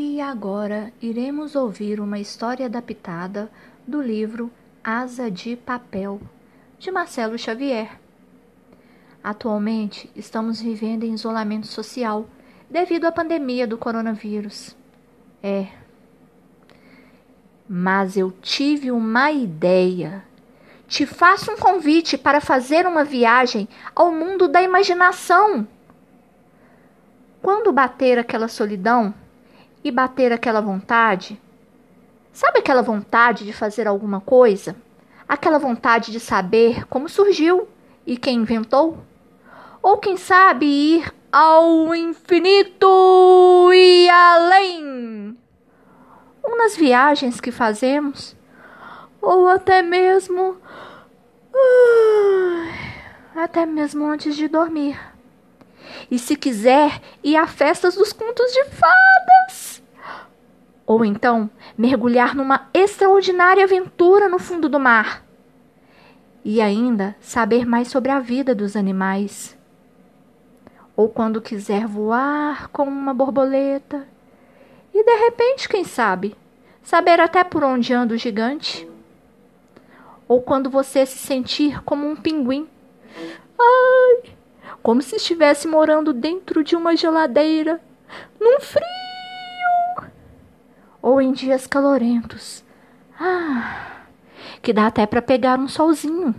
E agora iremos ouvir uma história adaptada do livro Asa de Papel, de Marcelo Xavier. Atualmente estamos vivendo em isolamento social devido à pandemia do coronavírus. É. Mas eu tive uma ideia. Te faço um convite para fazer uma viagem ao mundo da imaginação. Quando bater aquela solidão, e bater aquela vontade. Sabe aquela vontade de fazer alguma coisa? Aquela vontade de saber como surgiu e quem inventou? Ou quem sabe ir ao infinito e além? Ou nas viagens que fazemos? Ou até mesmo. Até mesmo antes de dormir. E se quiser, ir a festas dos contos de fadas ou então mergulhar numa extraordinária aventura no fundo do mar. E ainda saber mais sobre a vida dos animais. Ou quando quiser voar como uma borboleta. E de repente, quem sabe, saber até por onde anda o gigante. Ou quando você se sentir como um pinguim. Ai, como se estivesse morando dentro de uma geladeira, num frio ou em dias calorentos. Ah, que dá até para pegar um solzinho.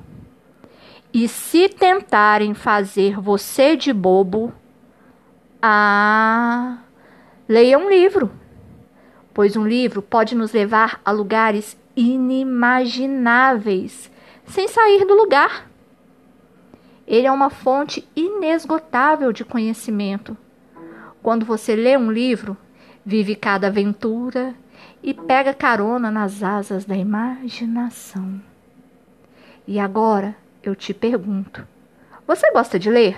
E se tentarem fazer você de bobo, ah, leia um livro, pois um livro pode nos levar a lugares inimagináveis sem sair do lugar. Ele é uma fonte inesgotável de conhecimento. Quando você lê um livro, vive cada aventura e pega carona nas asas da imaginação. E agora eu te pergunto: você gosta de ler?